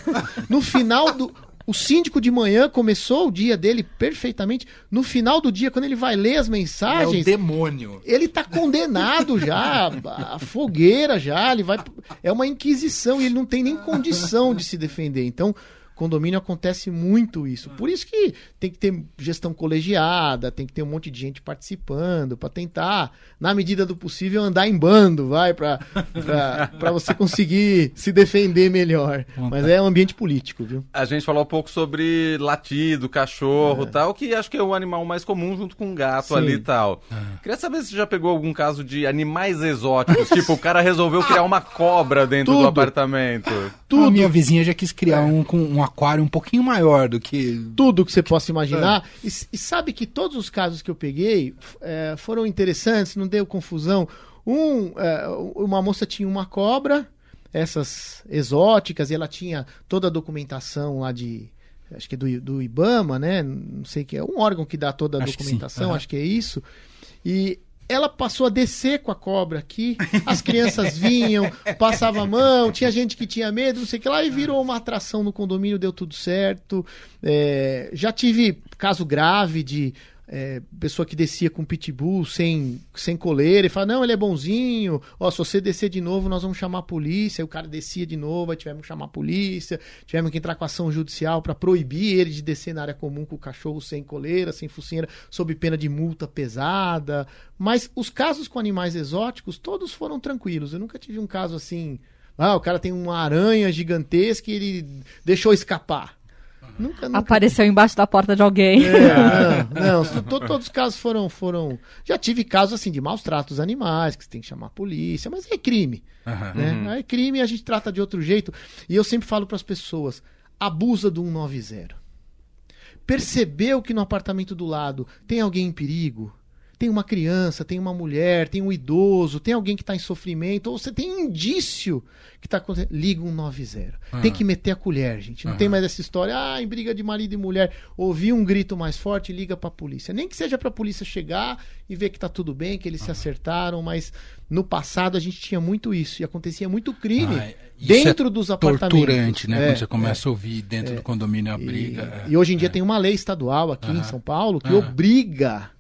No final do. O síndico de manhã começou o dia dele perfeitamente. No final do dia, quando ele vai ler as É o mensagens, demônio. ele tá condenado já, a fogueira já, ele vai é uma inquisição e ele não tem nem condição de se defender. Então, condomínio acontece muito isso. Por isso que tem que ter gestão colegiada, tem que ter um monte de gente participando para tentar, na medida do possível, andar em bando, vai para para *laughs* você conseguir se defender melhor. Mas é um ambiente político, viu? A gente falou um pouco sobre latido, cachorro e tal, que acho que é o animal mais comum junto com o gato Sim. ali e tal. Queria saber se você já pegou algum caso de animais exóticos, *laughs* tipo, o cara resolveu criar uma cobra dentro do Tudo. apartamento. A minha vizinha já quis criar um com um aquário um pouquinho maior do que. tudo que você possa imaginar. E, e sabe que todos os casos que eu peguei é, foram interessantes, não deu confusão. Um, é, uma moça tinha uma cobra, essas exóticas, e ela tinha toda a documentação lá de. Acho que é do, do Ibama, né? Não sei que é um órgão que dá toda a Acho que documentação, Aham. acho que é isso. E ela passou a descer com a cobra aqui, as crianças vinham, passava a mão, tinha gente que tinha medo, não sei o que lá, e virou uma atração no condomínio, deu tudo certo. É, já tive caso grave de é, pessoa que descia com pitbull sem, sem coleira e fala, não, ele é bonzinho, ó, se você descer de novo, nós vamos chamar a polícia, aí o cara descia de novo, aí tivemos que chamar a polícia, tivemos que entrar com ação judicial para proibir ele de descer na área comum com o cachorro sem coleira, sem focinheira, sob pena de multa pesada. Mas os casos com animais exóticos, todos foram tranquilos. Eu nunca tive um caso assim, ah, o cara tem uma aranha gigantesca e ele deixou escapar. Nunca, nunca Apareceu embaixo da porta de alguém. é, não, não, to- todos os casos foram, foram. Já tive casos assim de maus tratos animais, que você tem que chamar a polícia, mas é crime. Aham. Né? É crime e a gente trata de outro jeito. E eu sempre falo para as pessoas: abusa do 190. Percebeu que no apartamento do lado tem alguém em perigo? Tem uma criança, tem uma mulher, tem um idoso, tem alguém que está em sofrimento, ou você tem indício que está acontecendo. Liga 190. Tem que meter a colher, gente. Não tem mais essa história, ah, em briga de marido e mulher, ouvi um grito mais forte, liga para a polícia. Nem que seja para a polícia chegar e ver que tá tudo bem, que eles se acertaram, mas no passado a gente tinha muito isso e acontecia muito crime Ah, isso dentro é dos apartamentos. Torturante, né? É, Quando você começa a ouvir dentro do condomínio a briga. e, e hoje em dia tem uma lei estadual aqui em. São Paulo que obriga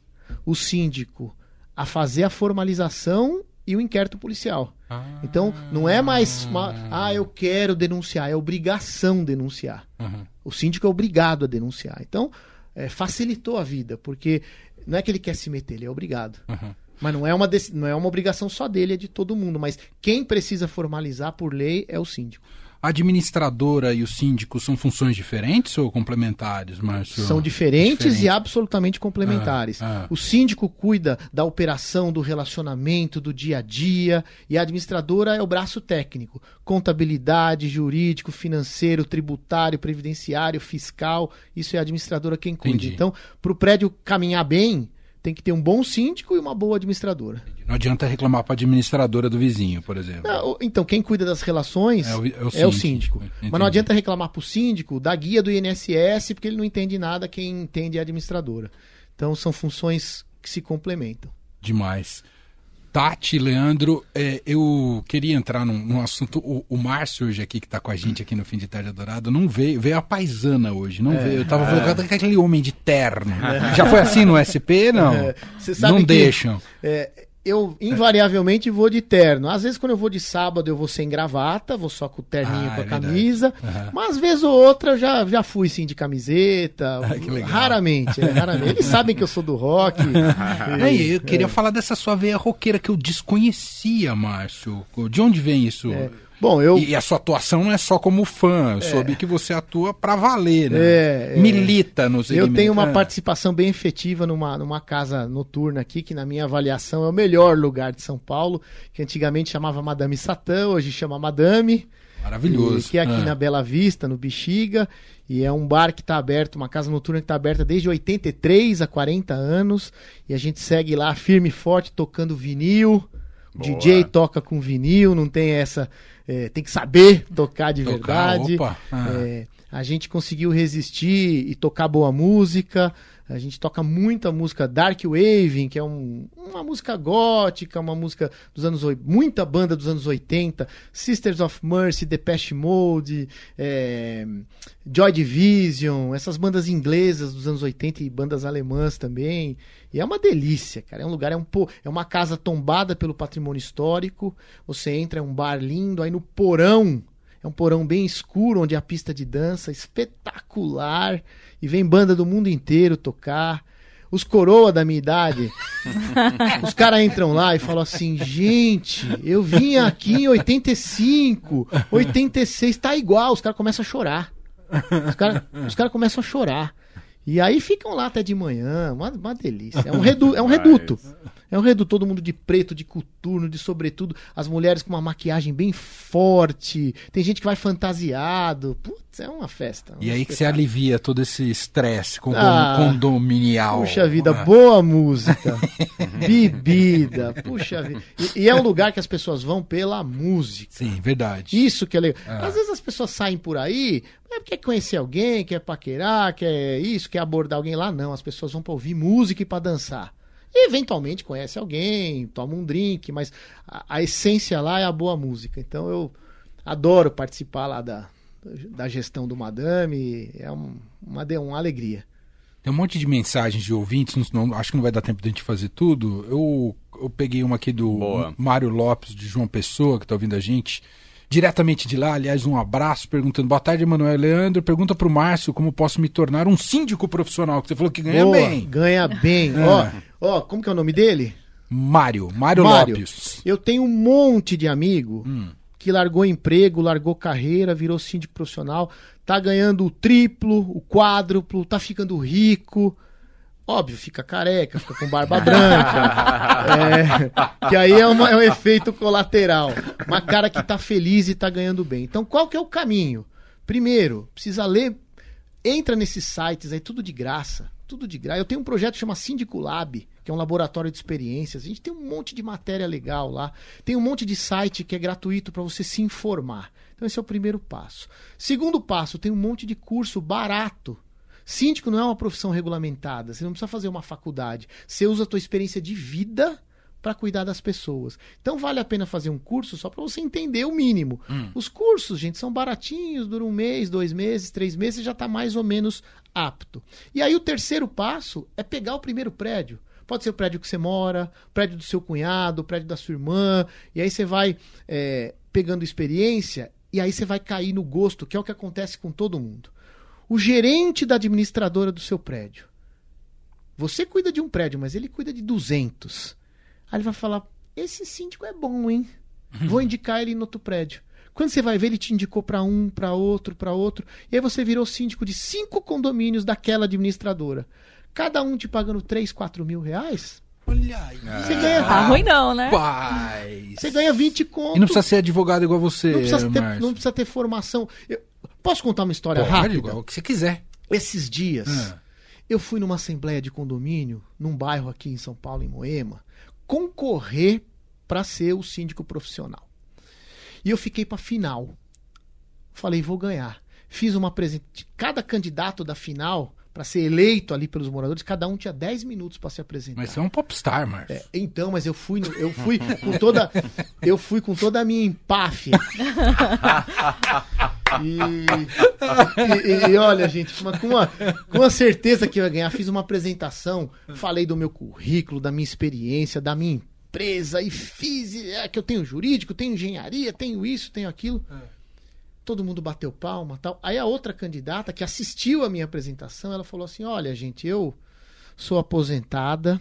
o síndico a fazer a formalização e o inquérito policial. Ah. Então, não é mais, uma, ah, eu quero denunciar, é obrigação denunciar. Uhum. O síndico é obrigado a denunciar. Então, é, facilitou a vida, porque não é que ele quer se meter, ele é obrigado. Uhum. Mas não é, uma, não é uma obrigação só dele, é de todo mundo. Mas quem precisa formalizar por lei é o síndico. A administradora e o síndico são funções diferentes ou complementares, Márcio? São diferentes Diferente. e absolutamente complementares. Ah, ah. O síndico cuida da operação, do relacionamento, do dia a dia, e a administradora é o braço técnico. Contabilidade, jurídico, financeiro, tributário, previdenciário, fiscal. Isso é a administradora quem cuida. Entendi. Então, para o prédio caminhar bem, Tem que ter um bom síndico e uma boa administradora. Não adianta reclamar para a administradora do vizinho, por exemplo. Não, então, quem cuida das relações É o vi- é o é o síndico. síndico. Mas não adianta reclamar pro síndico da guia do INSS, porque ele não entende nada, quem entende é a administradora. Então, são funções que se complementam. Demais. Tati, Leandro, é, eu queria entrar num, num assunto. O, o Márcio, hoje aqui, que está com a gente aqui no Fim de Tarde Adorado, não veio. Veio a paisana hoje, não veio. Eu tava falando com aquele homem de terno. Já foi assim no SP? Não. É, não que- deixam. É, eu invariavelmente vou de terno. Às vezes, quando eu vou de sábado, eu vou sem gravata, vou só com o terninho Ah, com a é camisa. Aham. Mas, às vezes ou outra, eu já, já fui sim de camiseta. *laughs* Ah. Raramente, é, raramente. Eles sabem que eu sou do rock. *laughs* E eu queria falar dessa sua veia roqueira que eu desconhecia, Márcio. De onde vem isso? Bom, eu. E a sua atuação não é só como fã, eu soube que você atua pra valer, né? É, é. Milita no Eu segmento. tenho uma É. participação bem efetiva numa, numa casa noturna aqui, que na minha avaliação é o melhor lugar de São Paulo, que antigamente chamava Madame Satã, hoje chama Madame. Maravilhoso. E que é aqui Ah. na Bela Vista, no Bexiga. E é um bar que está aberto, uma casa noturna que está aberta desde 83 a 40 anos. E a gente segue lá firme e forte, tocando vinil. Boa. DJ toca com vinil, não tem essa. É, tem que saber tocar de Tocar, verdade. ah. É, a gente conseguiu resistir e tocar boa música. A gente toca muita música Dark Waving, que é um- uma música gótica, uma música dos anos muita banda dos anos 80, Sisters of Mercy, Depeche Mode, é, Joy Division, essas bandas inglesas dos anos 80 e bandas alemãs também. E é uma delícia, cara. É um lugar, é, um, é uma casa tombada pelo patrimônio histórico. Você entra, é um bar lindo, aí no porão é um porão bem escuro, onde há pista de dança espetacular. E vem banda do mundo inteiro tocar. Os coroa da minha idade, *laughs* os caras entram lá e falam assim: gente, eu vim aqui em 85, 86, tá igual. Os caras começam a chorar. Os caras cara começam a chorar. E aí ficam lá até de manhã, uma, uma delícia. É um, redu, é um reduto. É um reduto, todo mundo de preto, de coturno, de sobretudo. As mulheres com uma maquiagem bem forte. Tem gente que vai fantasiado. Putz, é uma festa. E um aí que você alivia todo esse estresse com Ah, condominial. Puxa vida, Ah, boa música, *laughs* bebida, puxa vida. E, e é um lugar que as pessoas vão pela música. Sim, verdade. Isso que é legal. Ah. Às vezes as pessoas saem por aí, é porque quer conhecer alguém, quer paquerar, quer isso, quer abordar alguém lá. Não, as pessoas vão pra ouvir música e pra dançar. E eventualmente conhece alguém, toma um drink, mas a, a essência lá é a boa música. Então eu adoro participar lá da, da gestão do Madame. É um- uma, de- uma alegria. Tem um monte de mensagens de ouvintes, não, não- acho que não vai dar tempo de a gente fazer tudo. Eu, eu peguei uma aqui do Boa. Mário Lopes, de João Pessoa, que está ouvindo a gente. Diretamente de lá, aliás, um abraço, perguntando: Boa tarde, Emanuel Leandro. Pergunta para o Márcio como posso me tornar um síndico profissional, que você falou que ganha Boa, bem. Ganha bem. É. Ó, ó, como que é o nome dele? Mário, Mário, Mário. Lopes. Eu tenho um monte de amigo Hum. que largou emprego, largou carreira, virou síndico profissional, tá ganhando o triplo, o quádruplo, tá ficando rico. Óbvio, fica careca, fica com barba branca. É, que aí é, uma- é um efeito colateral. Uma cara que tá feliz e tá ganhando bem. Então, qual que é o caminho? Primeiro, precisa ler. Entra nesses sites aí, tudo de graça. Tudo de graça. Eu tenho um projeto que chama Síndico Lab, que é um laboratório de experiências. A gente tem um monte de matéria legal lá. Tem um monte de site que é gratuito para você se informar. Então, esse é o primeiro passo. Segundo passo, tem um monte de curso barato Síndico não é uma profissão regulamentada. Você não precisa fazer uma faculdade. Você usa a tua experiência de vida para cuidar das pessoas. Então vale a pena fazer um curso só para você entender o mínimo. Os cursos, gente, são baratinhos, duram um mês, dois meses, três meses, você já está mais ou menos apto. E aí o terceiro passo é pegar o primeiro prédio. Pode ser o prédio que você mora, o prédio do seu cunhado, o prédio da sua irmã. E aí você vai é, pegando experiência e aí você vai cair no gosto, que é o que acontece com todo mundo o gerente da administradora do seu prédio. Você cuida de um prédio, mas ele cuida de 200. Aí ele vai falar: esse síndico é bom, hein? *laughs* Vou indicar ele no outro prédio. Quando você vai ver, ele te indicou para um, para outro, para outro. E aí você virou síndico de cinco condomínios daquela administradora. Cada um te pagando 3, 4 mil reais. Olha aí. Você ganha, Tá ruim não, né? Paz. você ganha 20 conto. E não precisa ser advogado igual você, não precisa ter, não precisa ter formação. Eu- posso contar uma história Pode, rápida? igual o que você quiser. Esses dias, Ah. Eu fui numa assembleia de condomínio, num bairro aqui em São Paulo, em Moema, concorrer para ser o síndico profissional. E eu fiquei para final. Falei, vou ganhar. Fiz uma apresentação. Cada candidato da final, para ser eleito ali pelos moradores, cada um tinha 10 minutos para se apresentar. Mas você é um popstar, Márcio. É, então, mas eu fui, eu fui com toda, eu fui com toda a minha empáfia. *laughs* E, e- e olha, gente, com uma, com, uma certeza que eu ia ganhar, fiz uma apresentação, falei do meu currículo, da minha experiência, da minha empresa, e fiz é, que eu tenho jurídico, tenho engenharia, tenho isso, tenho aquilo. Todo mundo bateu palma tal. Aí a outra candidata que assistiu a minha apresentação, ela falou assim: Olha, gente, eu sou aposentada,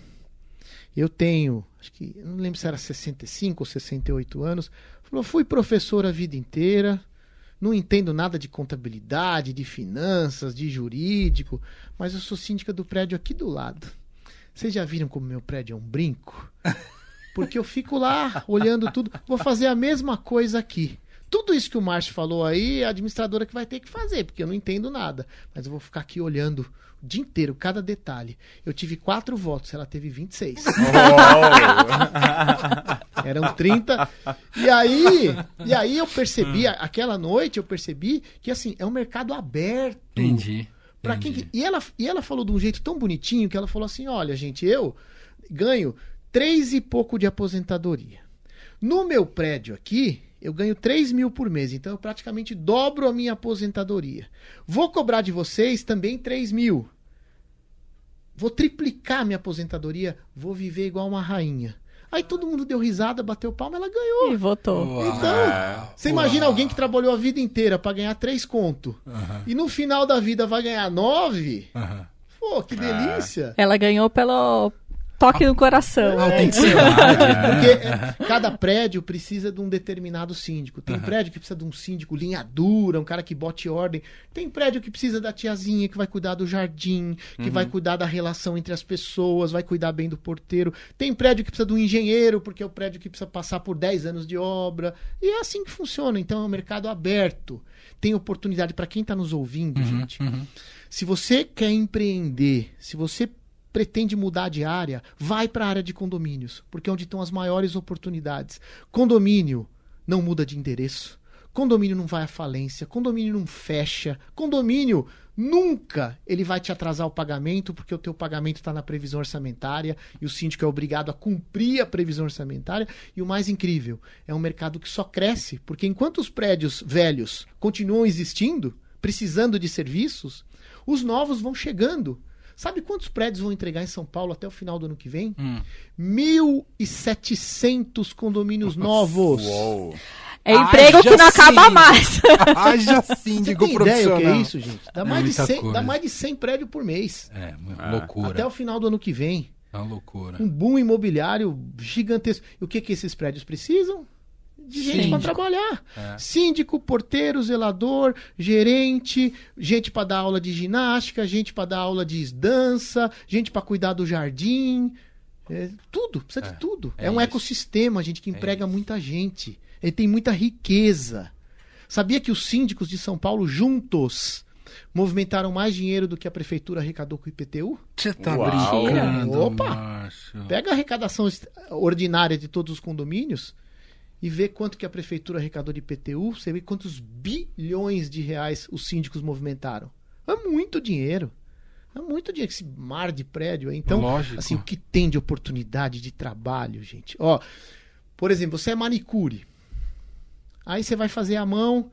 eu tenho, acho que, não lembro se era 65 ou 68 anos. Falou, fui professora a vida inteira, não entendo nada de contabilidade, de finanças, de jurídico, mas eu sou síndica do prédio aqui do lado. Vocês já viram como meu prédio é um brinco? *laughs* Porque eu fico lá olhando tudo. Vou fazer a mesma coisa aqui. Tudo isso que o Márcio falou aí, é a administradora que vai ter que fazer, porque eu não entendo nada. Mas eu vou ficar aqui olhando o dia inteiro, cada detalhe. Eu tive quatro votos, ela teve 26. *laughs* *laughs* Eram 30. E aí, e aí eu percebi, aquela noite eu percebi que assim, é um mercado aberto. Entendi. Pra quem entendi. e, ela, e ela falou de um jeito tão bonitinho que ela falou assim: olha, gente, eu ganho três e pouco de aposentadoria. No meu prédio aqui, eu ganho 3 mil por mês, então eu praticamente dobro a minha aposentadoria. Vou cobrar de vocês também 3 mil. Vou triplicar minha aposentadoria, vou viver igual uma rainha. Aí todo mundo deu risada, bateu palma, ela ganhou. E votou. Uau. Então, você imagina alguém que trabalhou a vida inteira pra ganhar três conto e no final da vida vai ganhar nove? aham. Pô, que delícia! Ela ganhou pelo toque no coração. Ah, né? tem que ser lá, Porque né? é, cada prédio precisa de um determinado síndico. Tem prédio que precisa de um síndico linha dura, um cara que bote ordem. Tem prédio que precisa da tiazinha que vai cuidar do jardim, que vai cuidar da relação entre as pessoas, vai cuidar bem do porteiro. Tem prédio que precisa de um engenheiro, porque é o prédio que precisa passar por 10 anos de obra. E é assim que funciona. Então é um mercado aberto. Tem oportunidade para quem está nos ouvindo, gente. uhum. Se você quer empreender, se você pretende mudar de área, vai para a área de condomínios, porque é onde estão as maiores oportunidades. Condomínio não muda de endereço. Condomínio não vai à falência, condomínio não fecha, condomínio nunca ele vai te atrasar o pagamento porque o teu pagamento está na previsão orçamentária e o síndico é obrigado a cumprir a previsão orçamentária. E o mais incrível, é um mercado que só cresce porque enquanto os prédios velhos continuam existindo, precisando de serviços, os novos vão chegando. Sabe quantos prédios vão entregar em São Paulo até o final do ano que vem? Hum. 1.700 condomínios novos. Uou. É emprego que não Haja acaba mais. *laughs* Haja Você síndico tem ideia o profissional. que é isso, gente? Dá É mais, de muita 100, coisa. dá mais de 100 prédios por mês. É, Ah. loucura. Até o final do ano que vem. É uma loucura. Um boom imobiliário gigantesco. E o que, que esses prédios precisam? De gente para trabalhar. É. Síndico, porteiro, zelador, gerente, gente para dar aula de ginástica, gente para dar aula de dança, gente para cuidar do jardim. É, tudo, precisa É, de tudo. É, é um isso. ecossistema, gente, que emprega muita gente. Ele tem muita riqueza. Sabia que os síndicos de São Paulo juntos movimentaram mais dinheiro do que a prefeitura arrecadou com o IPTU? Você tá Uau. brincando, Opa! Márcio. Pega a arrecadação ordinária de todos os condomínios e vê quanto que a prefeitura arrecadou de IPTU, você vê quantos bilhões de reais os síndicos movimentaram. É muito dinheiro. É muito dinheiro esse mar de prédio aí. Então, Lógico. assim, o que tem de oportunidade de trabalho, gente? Ó, por exemplo, você é manicure. Aí você vai fazer a mão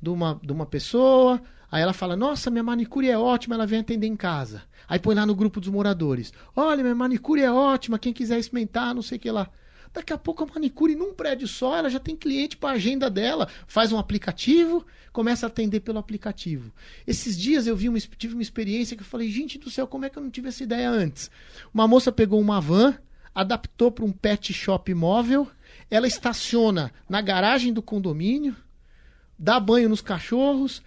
de uma, de uma pessoa, aí ela fala: Nossa, minha manicure é ótima, ela vem atender em casa. Aí põe lá no grupo dos moradores: Olha, minha manicure é ótima, quem quiser experimentar, não sei o que lá. Daqui a pouco a manicure num prédio só, ela já tem cliente para agenda dela, faz um aplicativo, começa a atender pelo aplicativo. Esses dias eu uma, tive uma experiência que eu falei, gente do céu, como é que eu não tive essa ideia antes? Uma moça pegou uma van, adaptou para um pet shop móvel, ela estaciona na garagem do condomínio, dá banho nos cachorros,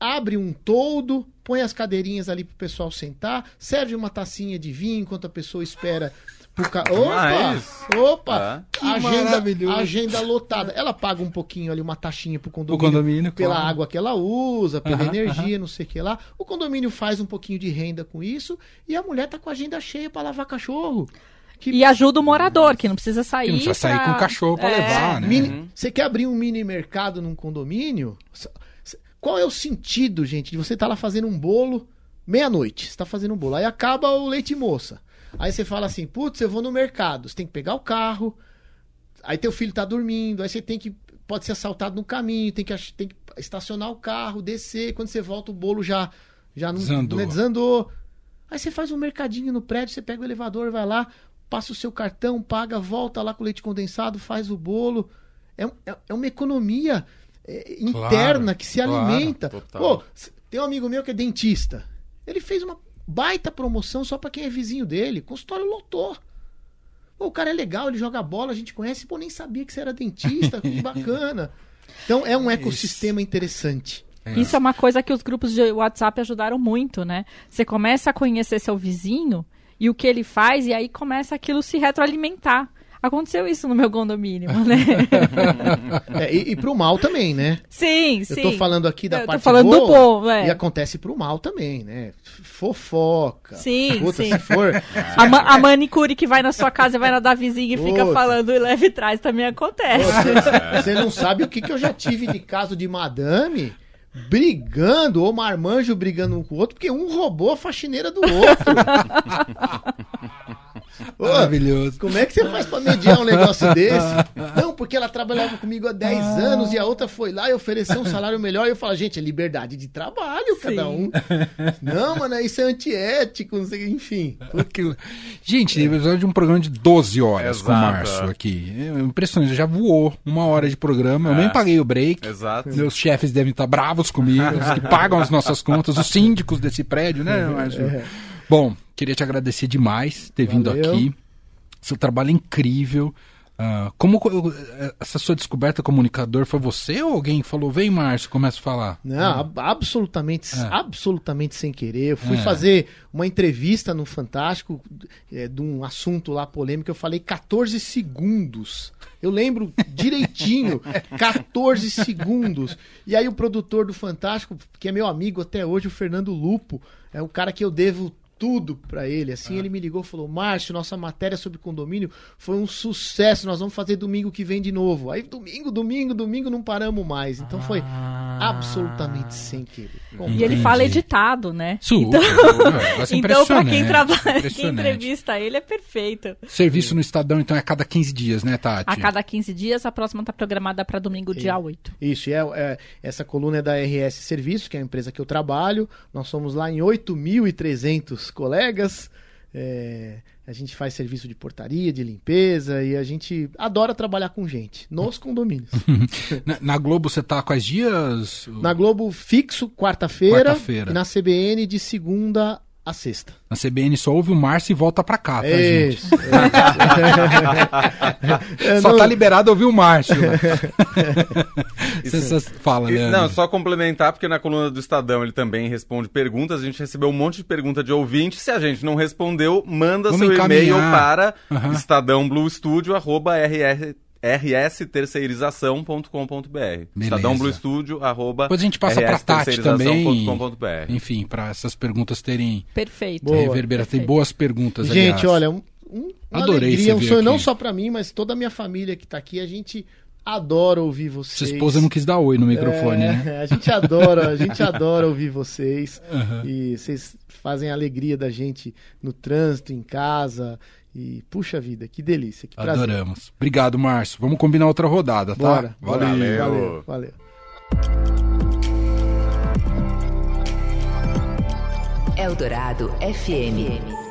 abre um toldo, põe as cadeirinhas ali pro pessoal sentar, serve uma tacinha de vinho enquanto a pessoa espera ca... Opa! Mas- Opa! Que agenda, maravilhoso. agenda lotada. Ela paga um pouquinho ali, uma taxinha pro condomínio. condomínio, Pela claro. água que ela usa, pela energia, não sei o que lá. O condomínio faz um pouquinho de renda com isso e a mulher tá com a agenda cheia pra lavar cachorro. Que E ajuda o morador, que não precisa sair. Que não precisa sair pra- com o cachorro pra É. levar, né? Mini- Você quer abrir um mini mercado num condomínio? Qual é o sentido, gente, de você estar lá fazendo um bolo meia-noite? Você tá fazendo um bolo. Aí acaba o leite moça. Aí você fala assim, putz, eu vou no mercado. Você tem que pegar o carro. Aí teu filho tá dormindo. Aí você tem que. Pode ser assaltado no caminho. Tem que, tem que estacionar o carro, descer. Quando você volta, o bolo já, já não Desandou. né, desandou. Aí você faz um mercadinho no prédio, você pega o elevador, vai lá, passa o seu cartão, paga, volta lá com o leite condensado, faz o bolo. É, é- é uma economia é, interna que se claro, alimenta. total. Pô, tem um amigo meu que é dentista. Ele fez uma baita promoção só pra quem é vizinho dele. O consultório lotou. Pô, o cara é legal, ele joga bola, a gente conhece, pô, nem sabia que você era dentista, que *laughs* bacana. Então é um ecossistema interessante. Isso é uma coisa que os grupos de WhatsApp ajudaram muito, né? Você começa a conhecer seu vizinho e o que ele faz, e aí começa aquilo se retroalimentar. Aconteceu isso no meu condomínio, *laughs* né? É, e, e pro mal também, né? sim, Eu sim. tô falando aqui da Eu tô parte falando do boa, bom, é. E acontece pro mal também, né? Fofoca. Sim, Puta, sim. for. *laughs* A, ma- a manicure que vai na sua casa e vai na da vizinha e fica Puta. falando e leve e traz também acontece. Você, *laughs* você não sabe o que, que eu já tive de caso de madame brigando, ou marmanjo brigando um com o outro, porque um roubou a faxineira do outro. Ô, Maravilhoso. como é que você faz pra mediar um negócio *laughs* desse? Não, porque ela trabalhava comigo há 10 anos e a outra foi lá e ofereceu um salário melhor. E eu falo, gente, é liberdade de trabalho, cada um. Não, mano, isso é antiético, não sei, enfim. Aquilo- Gente, tem episódio de um programa de 12 horas com o Exato, Márcio é. aqui. É impressionante, já voou uma hora de programa. Eu nem paguei o break. Exato. Meus chefes devem estar bravos comigo, os que pagam as nossas contas, os síndicos desse prédio, né, Márcio? Bom, queria te agradecer demais ter vindo Valeu. aqui. Seu trabalho é incrível. Ah, como co- essa sua descoberta comunicador foi você ou alguém falou, vem Márcio, começa a falar? Não, ab- absolutamente, É. absolutamente sem querer. Eu fui É. fazer uma entrevista no Fantástico é, de um assunto lá polêmico. Eu falei 14 segundos. Eu lembro direitinho, *laughs* 14 segundos. E aí o produtor do Fantástico, que é meu amigo até hoje, o Fernando Lupo, é o cara que eu devo tudo pra ele. Assim, ele me ligou e falou: Márcio, nossa matéria sobre condomínio foi um sucesso. Nós vamos fazer domingo que vem de novo. Aí, domingo, domingo, domingo, não paramos mais. Então foi absolutamente sem querer. E ele fala editado, né? Super. *laughs* Nossa, *laughs* Então, pra quem trabalha, quem entrevista ele, é perfeito. Serviço no Estadão, então, é a cada 15 dias, né, Tati? A cada 15 dias, a próxima tá programada para domingo, dia 8. Isso, e é, é- essa coluna é da RS Serviços, que é a empresa que eu trabalho. Nós somos lá em 8.300 colegas. É, a gente faz serviço de portaria, de limpeza e a gente adora trabalhar com gente nos condomínios. *laughs* Na, na Globo você tá quais dias? na Globo fixo, quarta-feira, Quarta-feira. e na CBN de segunda a sexta. Na CBN só ouve o Márcio e volta pra cá, tá, gente? Isso. *laughs* *laughs* É, Só não- tá liberado ouvir o Márcio. *laughs* Você só fala, E- né? Não, só complementar, porque na coluna do Estadão ele também responde perguntas. A gente recebeu um monte de pergunta de ouvinte. Se a gente não respondeu, manda Vamos seu e-mail encaminhar. para Aham. estadãobluestudio.rr rsterceirização.com.br Estadão Blue Studio, arroba Depois a gente passa pra Tati também. rsterceirização.com.br. Enfim, pra essas perguntas terem Perfeito. Boa. reverberado. Tem boas perguntas, Gente, aliás. olha, um, um- uma Adorei alegria, um sonho não aqui. só pra mim, mas toda a minha família que tá aqui. A gente adora ouvir vocês. Sua esposa não quis dar oi no microfone, É, né? *laughs* A gente adora, a gente *laughs* adora ouvir vocês. Aham. E vocês fazem a alegria da gente no trânsito, em casa. E puxa vida, que delícia, que prazer. Adoramos. Obrigado, Márcio. Vamos combinar outra rodada, tá? Bora. Valeu. Valeu. Valeu, valeu. Eldorado FM.